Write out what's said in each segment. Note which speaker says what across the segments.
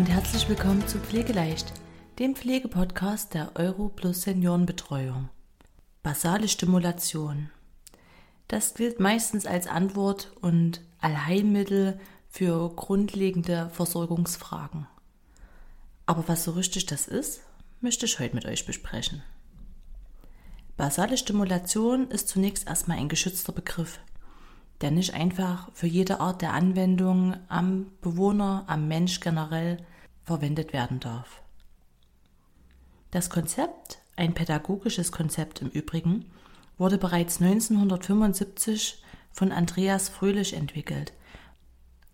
Speaker 1: und herzlich willkommen zu Pflegeleicht, dem Pflegepodcast der Euro Plus Seniorenbetreuung. Basale Stimulation. Das gilt meistens als Antwort und Allheilmittel für grundlegende Versorgungsfragen. Aber was so richtig das ist, möchte ich heute mit euch besprechen. Basale Stimulation ist zunächst erstmal ein geschützter Begriff der nicht einfach für jede Art der Anwendung am Bewohner, am Mensch generell verwendet werden darf. Das Konzept, ein pädagogisches Konzept im Übrigen, wurde bereits 1975 von Andreas Fröhlich entwickelt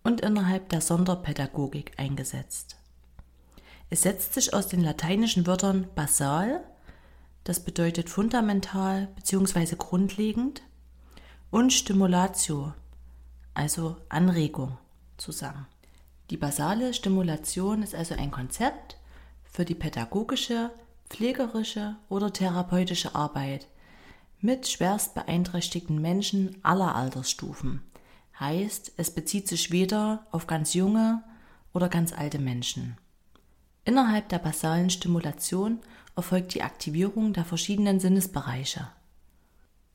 Speaker 1: und innerhalb der Sonderpädagogik eingesetzt. Es setzt sich aus den lateinischen Wörtern basal, das bedeutet fundamental bzw. grundlegend, und Stimulatio, also Anregung, zusammen. Die basale Stimulation ist also ein Konzept für die pädagogische, pflegerische oder therapeutische Arbeit mit schwerst beeinträchtigten Menschen aller Altersstufen. Heißt, es bezieht sich weder auf ganz junge oder ganz alte Menschen. Innerhalb der basalen Stimulation erfolgt die Aktivierung der verschiedenen Sinnesbereiche.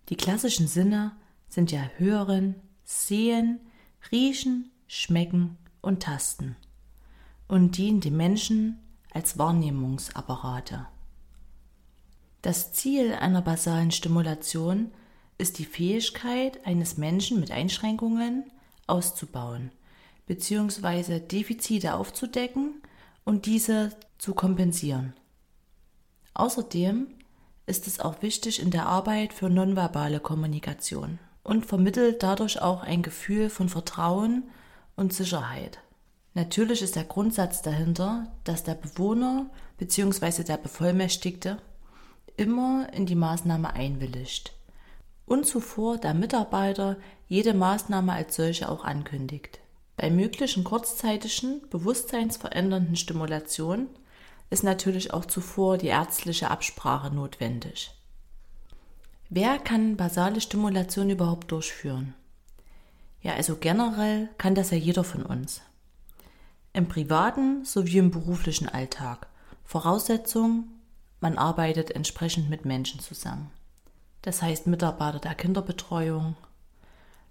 Speaker 1: Die klassischen Sinne sind ja Hören, Sehen, Riechen, Schmecken und Tasten und dienen dem Menschen als Wahrnehmungsapparate. Das Ziel einer basalen Stimulation ist die Fähigkeit eines Menschen mit Einschränkungen auszubauen bzw. Defizite aufzudecken und diese zu kompensieren. Außerdem ist es auch wichtig in der Arbeit für nonverbale Kommunikation und vermittelt dadurch auch ein Gefühl von Vertrauen und Sicherheit. Natürlich ist der Grundsatz dahinter, dass der Bewohner bzw. der Bevollmächtigte immer in die Maßnahme einwilligt und zuvor der Mitarbeiter jede Maßnahme als solche auch ankündigt. Bei möglichen kurzzeitigen, bewusstseinsverändernden Stimulationen ist natürlich auch zuvor die ärztliche Absprache notwendig. Wer kann basale Stimulation überhaupt durchführen? Ja, also generell kann das ja jeder von uns. Im privaten sowie im beruflichen Alltag. Voraussetzung, man arbeitet entsprechend mit Menschen zusammen. Das heißt Mitarbeiter der Kinderbetreuung,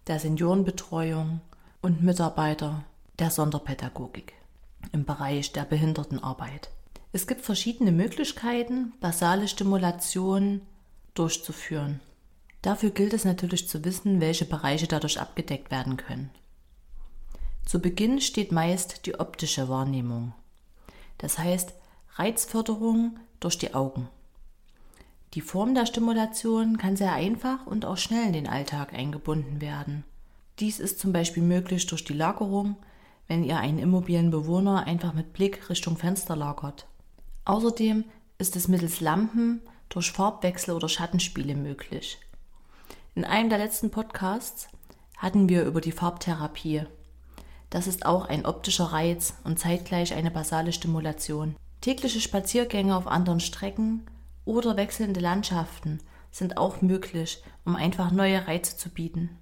Speaker 1: der Seniorenbetreuung und Mitarbeiter der Sonderpädagogik im Bereich der Behindertenarbeit. Es gibt verschiedene Möglichkeiten, basale Stimulation durchzuführen. Dafür gilt es natürlich zu wissen, welche Bereiche dadurch abgedeckt werden können. Zu Beginn steht meist die optische Wahrnehmung, das heißt Reizförderung durch die Augen. Die Form der Stimulation kann sehr einfach und auch schnell in den Alltag eingebunden werden. Dies ist zum Beispiel möglich durch die Lagerung, wenn ihr einen immobilen Bewohner einfach mit Blick Richtung Fenster lagert. Außerdem ist es mittels Lampen durch Farbwechsel oder Schattenspiele möglich. In einem der letzten Podcasts hatten wir über die Farbtherapie. Das ist auch ein optischer Reiz und zeitgleich eine basale Stimulation. Tägliche Spaziergänge auf anderen Strecken oder wechselnde Landschaften sind auch möglich, um einfach neue Reize zu bieten.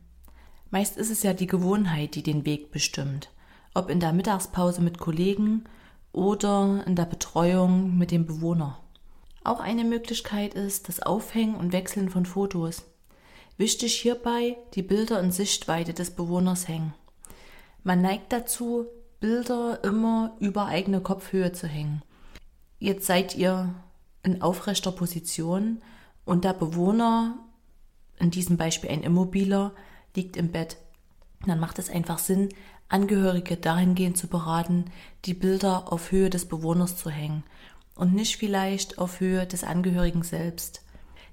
Speaker 1: Meist ist es ja die Gewohnheit, die den Weg bestimmt, ob in der Mittagspause mit Kollegen oder in der Betreuung mit dem Bewohner. Auch eine Möglichkeit ist das Aufhängen und Wechseln von Fotos. Wichtig hierbei die Bilder in Sichtweite des Bewohners hängen. Man neigt dazu, Bilder immer über eigene Kopfhöhe zu hängen. Jetzt seid ihr in aufrechter Position und der Bewohner, in diesem Beispiel ein Immobiler, liegt im Bett. Dann macht es einfach Sinn, Angehörige dahingehend zu beraten, die Bilder auf Höhe des Bewohners zu hängen und nicht vielleicht auf Höhe des Angehörigen selbst.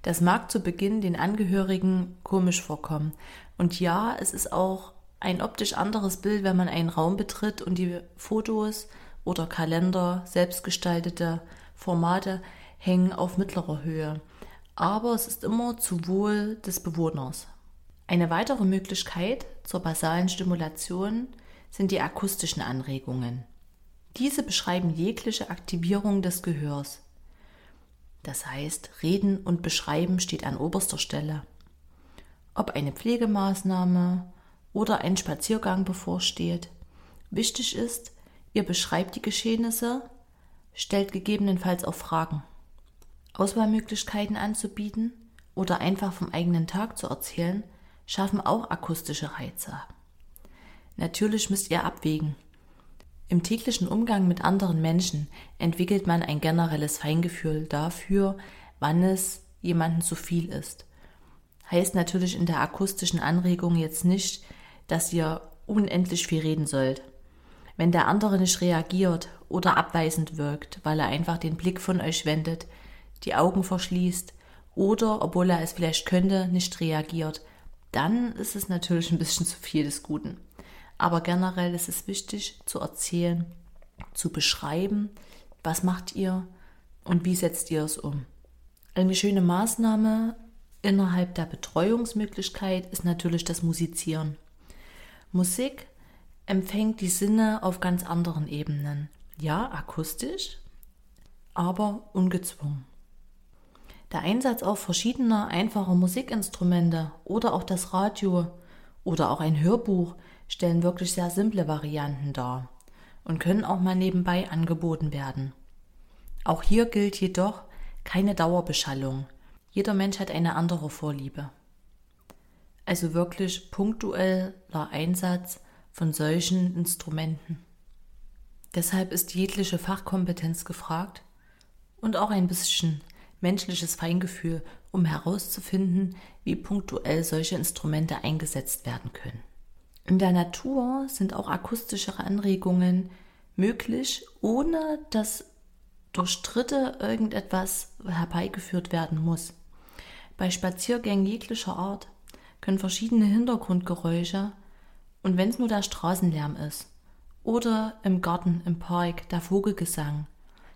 Speaker 1: Das mag zu Beginn den Angehörigen komisch vorkommen. Und ja, es ist auch ein optisch anderes Bild, wenn man einen Raum betritt und die Fotos oder Kalender, selbstgestaltete Formate hängen auf mittlerer Höhe. Aber es ist immer zu Wohl des Bewohners. Eine weitere Möglichkeit zur basalen Stimulation sind die akustischen Anregungen. Diese beschreiben jegliche Aktivierung des Gehörs. Das heißt, Reden und Beschreiben steht an oberster Stelle. Ob eine Pflegemaßnahme oder ein Spaziergang bevorsteht, wichtig ist, Ihr beschreibt die Geschehnisse, stellt gegebenenfalls auch Fragen. Auswahlmöglichkeiten anzubieten oder einfach vom eigenen Tag zu erzählen, schaffen auch akustische Reize. Natürlich müsst ihr abwägen. Im täglichen Umgang mit anderen Menschen entwickelt man ein generelles Feingefühl dafür, wann es jemandem zu viel ist. Heißt natürlich in der akustischen Anregung jetzt nicht, dass ihr unendlich viel reden sollt. Wenn der andere nicht reagiert oder abweisend wirkt, weil er einfach den Blick von euch wendet, die Augen verschließt oder, obwohl er es vielleicht könnte, nicht reagiert, dann ist es natürlich ein bisschen zu viel des Guten. Aber generell ist es wichtig zu erzählen, zu beschreiben, was macht ihr und wie setzt ihr es um. Eine schöne Maßnahme innerhalb der Betreuungsmöglichkeit ist natürlich das Musizieren. Musik empfängt die Sinne auf ganz anderen Ebenen. Ja, akustisch, aber ungezwungen. Der Einsatz auch verschiedener einfacher Musikinstrumente oder auch das Radio oder auch ein Hörbuch stellen wirklich sehr simple Varianten dar und können auch mal nebenbei angeboten werden. Auch hier gilt jedoch keine Dauerbeschallung. Jeder Mensch hat eine andere Vorliebe. Also wirklich punktueller Einsatz von solchen Instrumenten. Deshalb ist jegliche Fachkompetenz gefragt und auch ein bisschen menschliches Feingefühl, um herauszufinden, wie punktuell solche Instrumente eingesetzt werden können. In der Natur sind auch akustischere Anregungen möglich, ohne dass durch Dritte irgendetwas herbeigeführt werden muss. Bei Spaziergängen jeglicher Art können verschiedene Hintergrundgeräusche und wenn es nur der Straßenlärm ist oder im Garten, im Park der Vogelgesang,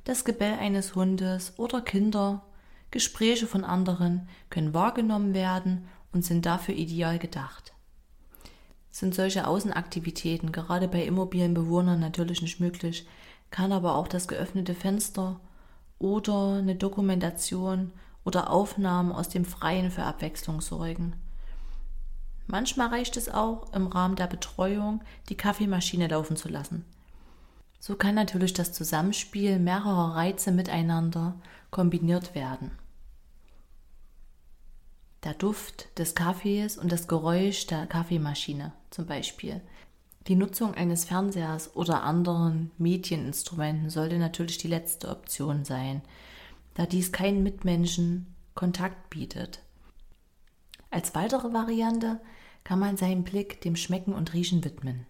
Speaker 1: das Gebell eines Hundes oder Kinder, Gespräche von anderen können wahrgenommen werden und sind dafür ideal gedacht. Sind solche Außenaktivitäten gerade bei Immobilienbewohnern natürlich nicht möglich, kann aber auch das geöffnete Fenster oder eine Dokumentation oder Aufnahmen aus dem Freien für Abwechslung sorgen. Manchmal reicht es auch, im Rahmen der Betreuung die Kaffeemaschine laufen zu lassen. So kann natürlich das Zusammenspiel mehrerer Reize miteinander kombiniert werden. Der Duft des Kaffees und das Geräusch der Kaffeemaschine zum Beispiel. Die Nutzung eines Fernsehers oder anderen Medieninstrumenten sollte natürlich die letzte Option sein, da dies keinen Mitmenschen Kontakt bietet. Als weitere Variante kann man seinen Blick dem Schmecken und Riechen widmen.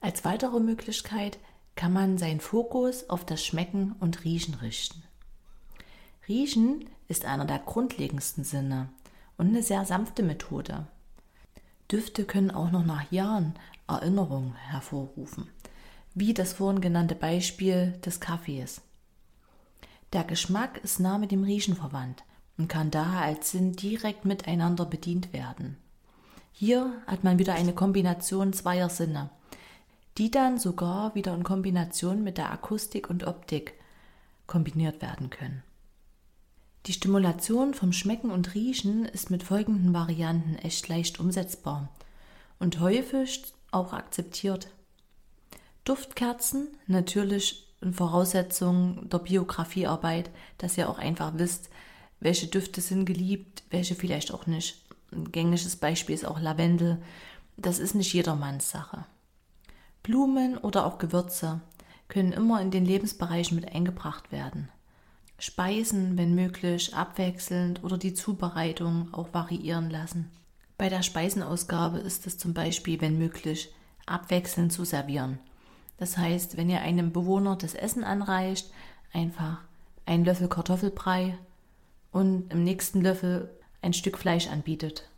Speaker 1: Als weitere Möglichkeit kann man seinen Fokus auf das Schmecken und Riechen richten. Riechen ist einer der grundlegendsten Sinne und eine sehr sanfte Methode. Düfte können auch noch nach Jahren Erinnerungen hervorrufen, wie das vorhin genannte Beispiel des Kaffees. Der Geschmack ist nah mit dem Riechen verwandt und kann daher als Sinn direkt miteinander bedient werden. Hier hat man wieder eine Kombination zweier Sinne, die dann sogar wieder in Kombination mit der Akustik und Optik kombiniert werden können. Die Stimulation vom Schmecken und Riechen ist mit folgenden Varianten echt leicht umsetzbar und häufig auch akzeptiert. Duftkerzen, natürlich in Voraussetzung der Biografiearbeit, dass ihr auch einfach wisst, welche Düfte sind geliebt, welche vielleicht auch nicht. Ein gängiges Beispiel ist auch Lavendel. Das ist nicht jedermanns Sache. Blumen oder auch Gewürze können immer in den Lebensbereichen mit eingebracht werden. Speisen, wenn möglich, abwechselnd oder die Zubereitung auch variieren lassen. Bei der Speisenausgabe ist es zum Beispiel, wenn möglich, abwechselnd zu servieren. Das heißt, wenn ihr einem Bewohner das Essen anreicht, einfach einen Löffel Kartoffelbrei und im nächsten Löffel ein Stück Fleisch anbietet.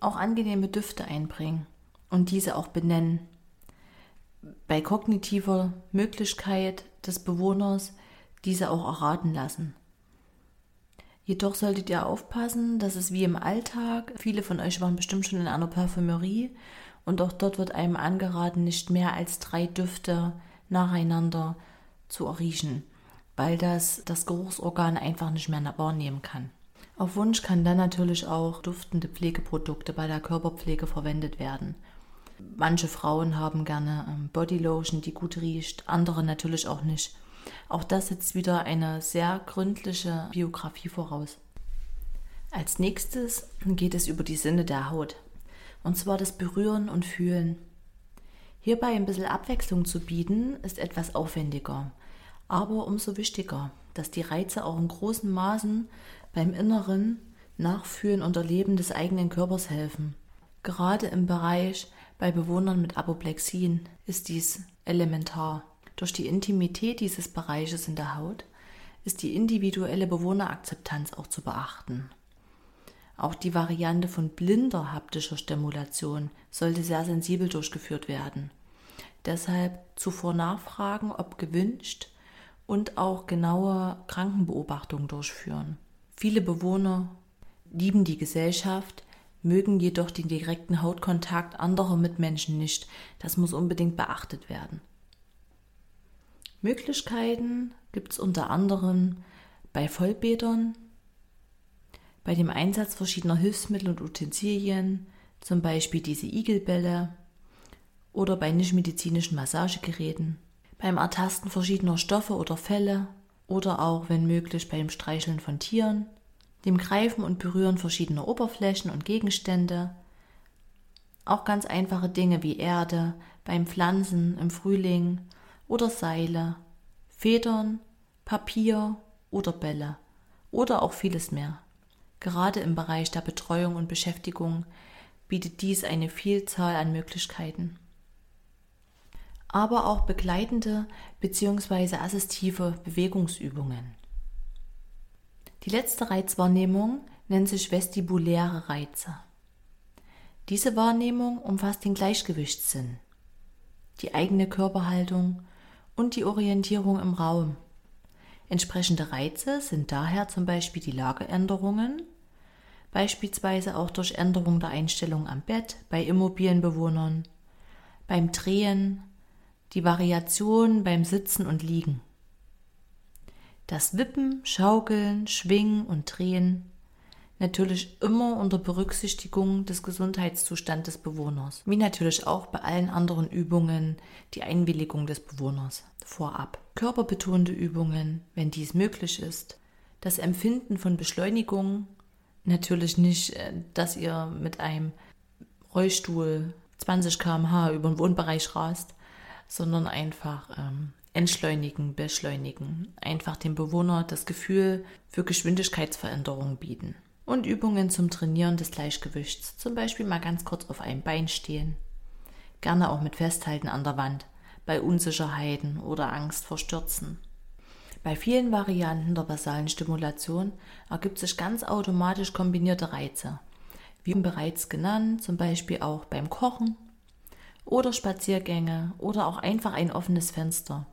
Speaker 1: Auch angenehme Düfte einbringen und diese auch benennen. Bei kognitiver Möglichkeit des Bewohners diese auch erraten lassen. Jedoch solltet ihr aufpassen, dass es wie im Alltag, viele von euch waren bestimmt schon in einer Parfümerie und auch dort wird einem angeraten, nicht mehr als drei Düfte nacheinander zu erriechen, weil das das Geruchsorgan einfach nicht mehr wahrnehmen kann. Auf Wunsch kann dann natürlich auch duftende Pflegeprodukte bei der Körperpflege verwendet werden. Manche Frauen haben gerne ähm, Bodylotion, die gut riecht, andere natürlich auch nicht. Auch das setzt wieder eine sehr gründliche Biografie voraus. Als nächstes geht es über die Sinne der Haut. Und zwar das Berühren und Fühlen. Hierbei ein bisschen Abwechslung zu bieten, ist etwas aufwendiger, aber umso wichtiger, dass die Reize auch in großen Maßen beim inneren Nachfühlen und Erleben des eigenen Körpers helfen. Gerade im Bereich bei Bewohnern mit Apoplexien ist dies elementar. Durch die Intimität dieses Bereiches in der Haut ist die individuelle Bewohnerakzeptanz auch zu beachten. Auch die Variante von blinder haptischer Stimulation sollte sehr sensibel durchgeführt werden. Deshalb zuvor nachfragen, ob gewünscht und auch genaue Krankenbeobachtungen durchführen. Viele Bewohner lieben die Gesellschaft, mögen jedoch den direkten Hautkontakt anderer Mitmenschen nicht. Das muss unbedingt beachtet werden. Möglichkeiten gibt es unter anderem bei Vollbädern, bei dem Einsatz verschiedener Hilfsmittel und Utensilien, zum Beispiel diese Igelbälle, oder bei nichtmedizinischen Massagegeräten, beim Ertasten verschiedener Stoffe oder Felle oder auch, wenn möglich, beim Streicheln von Tieren, dem Greifen und Berühren verschiedener Oberflächen und Gegenstände, auch ganz einfache Dinge wie Erde, beim Pflanzen im Frühling oder Seile, Federn, Papier oder Bälle oder auch vieles mehr. Gerade im Bereich der Betreuung und Beschäftigung bietet dies eine Vielzahl an Möglichkeiten. Aber auch begleitende bzw. assistive Bewegungsübungen. Die letzte Reizwahrnehmung nennt sich vestibuläre Reize. Diese Wahrnehmung umfasst den Gleichgewichtssinn, die eigene Körperhaltung und die Orientierung im Raum. Entsprechende Reize sind daher zum Beispiel die Lageänderungen, beispielsweise auch durch Änderung der Einstellung am Bett bei immobilen Bewohnern, beim Drehen, die Variation beim Sitzen und Liegen. Das Wippen, Schaukeln, Schwingen und Drehen natürlich immer unter Berücksichtigung des Gesundheitszustands des Bewohners, wie natürlich auch bei allen anderen Übungen die Einwilligung des Bewohners vorab. Körperbetonte Übungen, wenn dies möglich ist, das Empfinden von Beschleunigung natürlich nicht, äh, dass ihr mit einem Rollstuhl 20 km/h über den Wohnbereich rast, sondern einfach ähm, entschleunigen, beschleunigen. Einfach dem Bewohner das Gefühl für Geschwindigkeitsveränderungen bieten. Und Übungen zum Trainieren des Gleichgewichts. Zum Beispiel mal ganz kurz auf einem Bein stehen. Gerne auch mit Festhalten an der Wand. Bei Unsicherheiten oder Angst vor Stürzen. Bei vielen Varianten der basalen Stimulation ergibt sich ganz automatisch kombinierte Reize, wie bereits genannt, zum Beispiel auch beim Kochen oder Spaziergänge oder auch einfach ein offenes Fenster.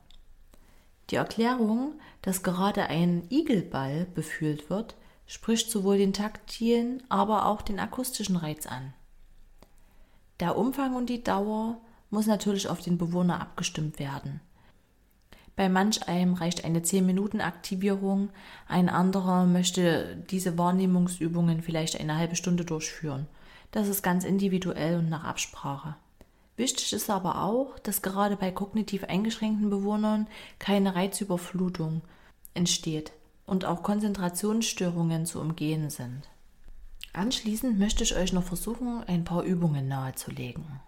Speaker 1: Die Erklärung, dass gerade ein Igelball befühlt wird, spricht sowohl den taktilen, aber auch den akustischen Reiz an. Der Umfang und die Dauer muss natürlich auf den Bewohner abgestimmt werden. Bei manch einem reicht eine 10-Minuten-Aktivierung, ein anderer möchte diese Wahrnehmungsübungen vielleicht eine halbe Stunde durchführen. Das ist ganz individuell und nach Absprache. Wichtig ist aber auch, dass gerade bei kognitiv eingeschränkten Bewohnern keine Reizüberflutung entsteht und auch Konzentrationsstörungen zu umgehen sind. Anschließend möchte ich euch noch versuchen, ein paar Übungen nahezulegen.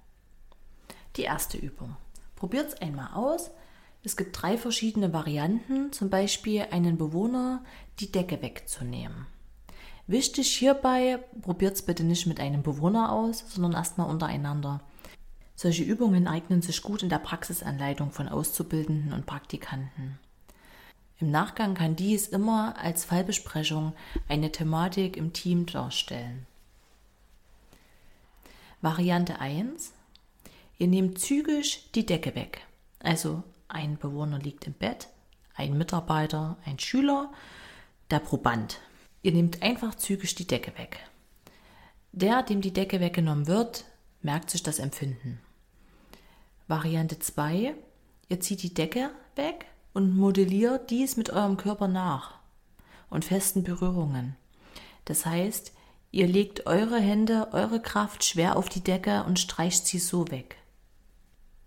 Speaker 1: Die erste Übung. Probiert es einmal aus, es gibt drei verschiedene Varianten, zum Beispiel einen Bewohner die Decke wegzunehmen. Wichtig hierbei, probiert es bitte nicht mit einem Bewohner aus, sondern erstmal untereinander. Solche Übungen eignen sich gut in der Praxisanleitung von Auszubildenden und Praktikanten. Im Nachgang kann dies immer als Fallbesprechung eine Thematik im Team darstellen. Variante 1. Ihr nehmt zügig die Decke weg. Also ein Bewohner liegt im Bett, ein Mitarbeiter, ein Schüler, der Proband. Ihr nehmt einfach zügig die Decke weg. Der, dem die Decke weggenommen wird, merkt sich das Empfinden. Variante 2. Ihr zieht die Decke weg und modelliert dies mit eurem Körper nach und festen Berührungen. Das heißt, Ihr legt eure Hände, eure Kraft schwer auf die Decke und streicht sie so weg.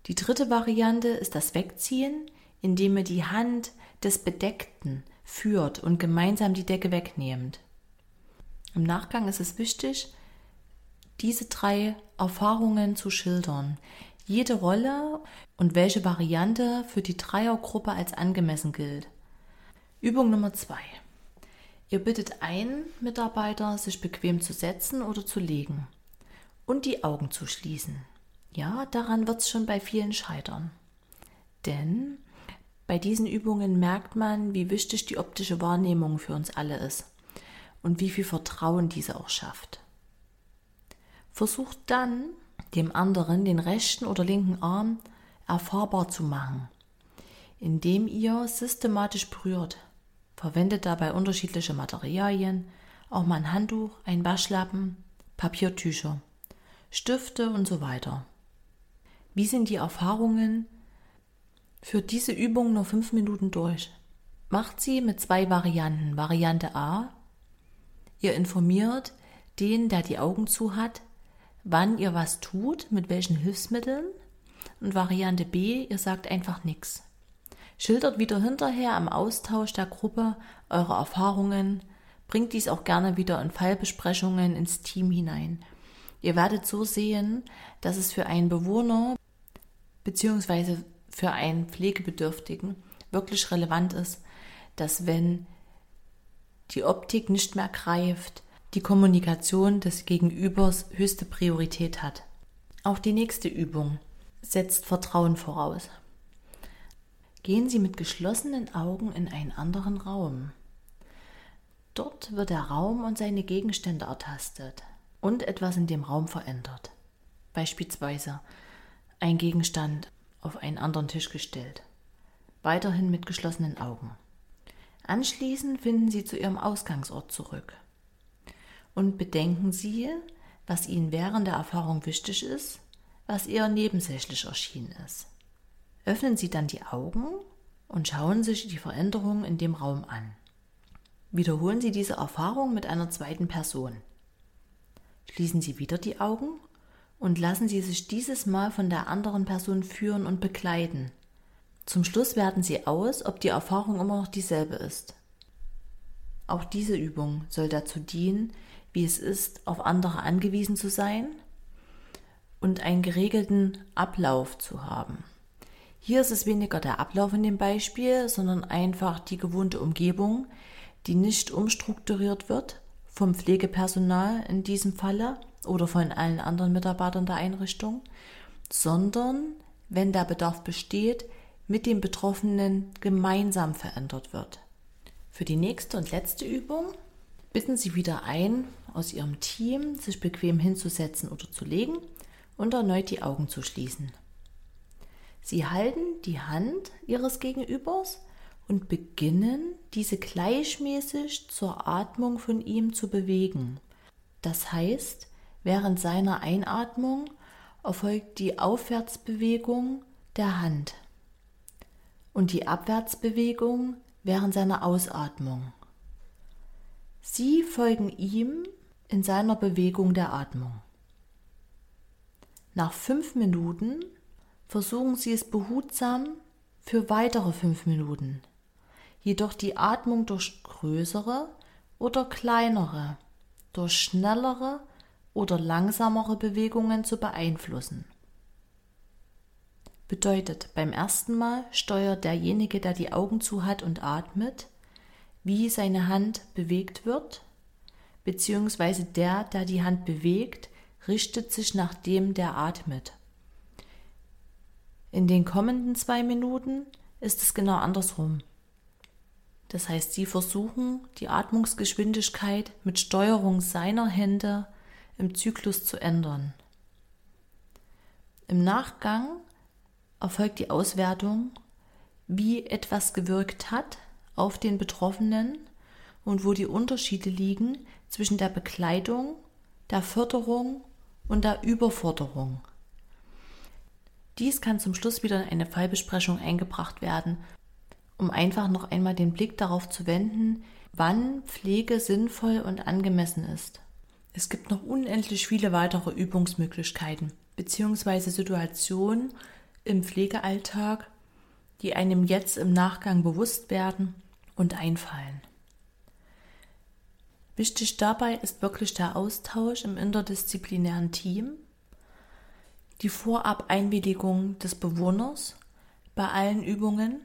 Speaker 1: Die dritte Variante ist das Wegziehen, indem ihr die Hand des Bedeckten führt und gemeinsam die Decke wegnehmt. Im Nachgang ist es wichtig, diese drei Erfahrungen zu schildern. Jede Rolle und welche Variante für die Dreiergruppe als angemessen gilt. Übung Nummer zwei. Ihr bittet einen Mitarbeiter, sich bequem zu setzen oder zu legen und die Augen zu schließen. Ja, daran wird es schon bei vielen scheitern. Denn bei diesen Übungen merkt man, wie wichtig die optische Wahrnehmung für uns alle ist und wie viel Vertrauen diese auch schafft. Versucht dann, dem anderen den rechten oder linken Arm erfahrbar zu machen, indem ihr systematisch berührt, Verwendet dabei unterschiedliche Materialien, auch mal ein Handtuch, ein Waschlappen, Papiertücher, Stifte und so weiter. Wie sind die Erfahrungen? Führt diese Übung nur fünf Minuten durch. Macht sie mit zwei Varianten. Variante A. Ihr informiert den, der die Augen zu hat, wann ihr was tut, mit welchen Hilfsmitteln. Und Variante B, ihr sagt einfach nichts. Schildert wieder hinterher am Austausch der Gruppe eure Erfahrungen, bringt dies auch gerne wieder in Fallbesprechungen ins Team hinein. Ihr werdet so sehen, dass es für einen Bewohner bzw. für einen Pflegebedürftigen wirklich relevant ist, dass wenn die Optik nicht mehr greift, die Kommunikation des Gegenübers höchste Priorität hat. Auch die nächste Übung setzt Vertrauen voraus. Gehen Sie mit geschlossenen Augen in einen anderen Raum. Dort wird der Raum und seine Gegenstände ertastet und etwas in dem Raum verändert. Beispielsweise ein Gegenstand auf einen anderen Tisch gestellt. Weiterhin mit geschlossenen Augen. Anschließend finden Sie zu Ihrem Ausgangsort zurück. Und bedenken Sie, was Ihnen während der Erfahrung wichtig ist, was eher nebensächlich erschienen ist. Öffnen Sie dann die Augen und schauen sich die Veränderungen in dem Raum an. Wiederholen Sie diese Erfahrung mit einer zweiten Person. Schließen Sie wieder die Augen und lassen Sie sich dieses Mal von der anderen Person führen und begleiten. Zum Schluss werten Sie aus, ob die Erfahrung immer noch dieselbe ist. Auch diese Übung soll dazu dienen, wie es ist, auf andere angewiesen zu sein und einen geregelten Ablauf zu haben. Hier ist es weniger der Ablauf in dem Beispiel, sondern einfach die gewohnte Umgebung, die nicht umstrukturiert wird vom Pflegepersonal in diesem Falle oder von allen anderen Mitarbeitern der Einrichtung, sondern wenn der Bedarf besteht, mit dem Betroffenen gemeinsam verändert wird. Für die nächste und letzte Übung bitten Sie wieder ein, aus Ihrem Team sich bequem hinzusetzen oder zu legen und erneut die Augen zu schließen. Sie halten die Hand ihres Gegenübers und beginnen, diese gleichmäßig zur Atmung von ihm zu bewegen. Das heißt, während seiner Einatmung erfolgt die Aufwärtsbewegung der Hand und die Abwärtsbewegung während seiner Ausatmung. Sie folgen ihm in seiner Bewegung der Atmung. Nach fünf Minuten versuchen Sie es behutsam für weitere fünf Minuten, jedoch die Atmung durch größere oder kleinere, durch schnellere oder langsamere Bewegungen zu beeinflussen. Bedeutet, beim ersten Mal steuert derjenige, der die Augen zu hat und atmet, wie seine Hand bewegt wird, beziehungsweise der, der die Hand bewegt, richtet sich nach dem, der atmet. In den kommenden zwei Minuten ist es genau andersrum. Das heißt, Sie versuchen, die Atmungsgeschwindigkeit mit Steuerung seiner Hände im Zyklus zu ändern. Im Nachgang erfolgt die Auswertung, wie etwas gewirkt hat auf den Betroffenen und wo die Unterschiede liegen zwischen der Begleitung, der Förderung und der Überforderung. Dies kann zum Schluss wieder in eine Fallbesprechung eingebracht werden, um einfach noch einmal den Blick darauf zu wenden, wann Pflege sinnvoll und angemessen ist. Es gibt noch unendlich viele weitere Übungsmöglichkeiten bzw. Situationen im Pflegealltag, die einem jetzt im Nachgang bewusst werden und einfallen. Wichtig dabei ist wirklich der Austausch im interdisziplinären Team, die Vorab-Einwilligung des Bewohners bei allen Übungen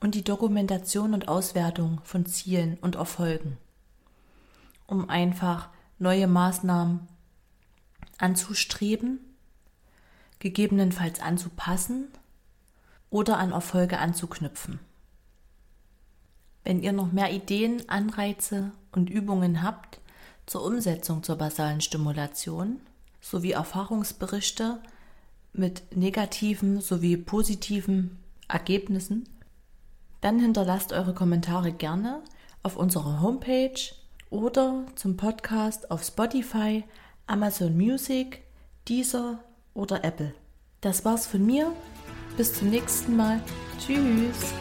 Speaker 1: und die Dokumentation und Auswertung von Zielen und Erfolgen, um einfach neue Maßnahmen anzustreben, gegebenenfalls anzupassen oder an Erfolge anzuknüpfen. Wenn ihr noch mehr Ideen, Anreize und Übungen habt zur Umsetzung zur basalen Stimulation sowie Erfahrungsberichte mit negativen sowie positiven Ergebnissen, dann hinterlasst eure Kommentare gerne auf unserer Homepage oder zum Podcast auf Spotify, Amazon Music, Deezer oder Apple. Das war's von mir. Bis zum nächsten Mal. Tschüss.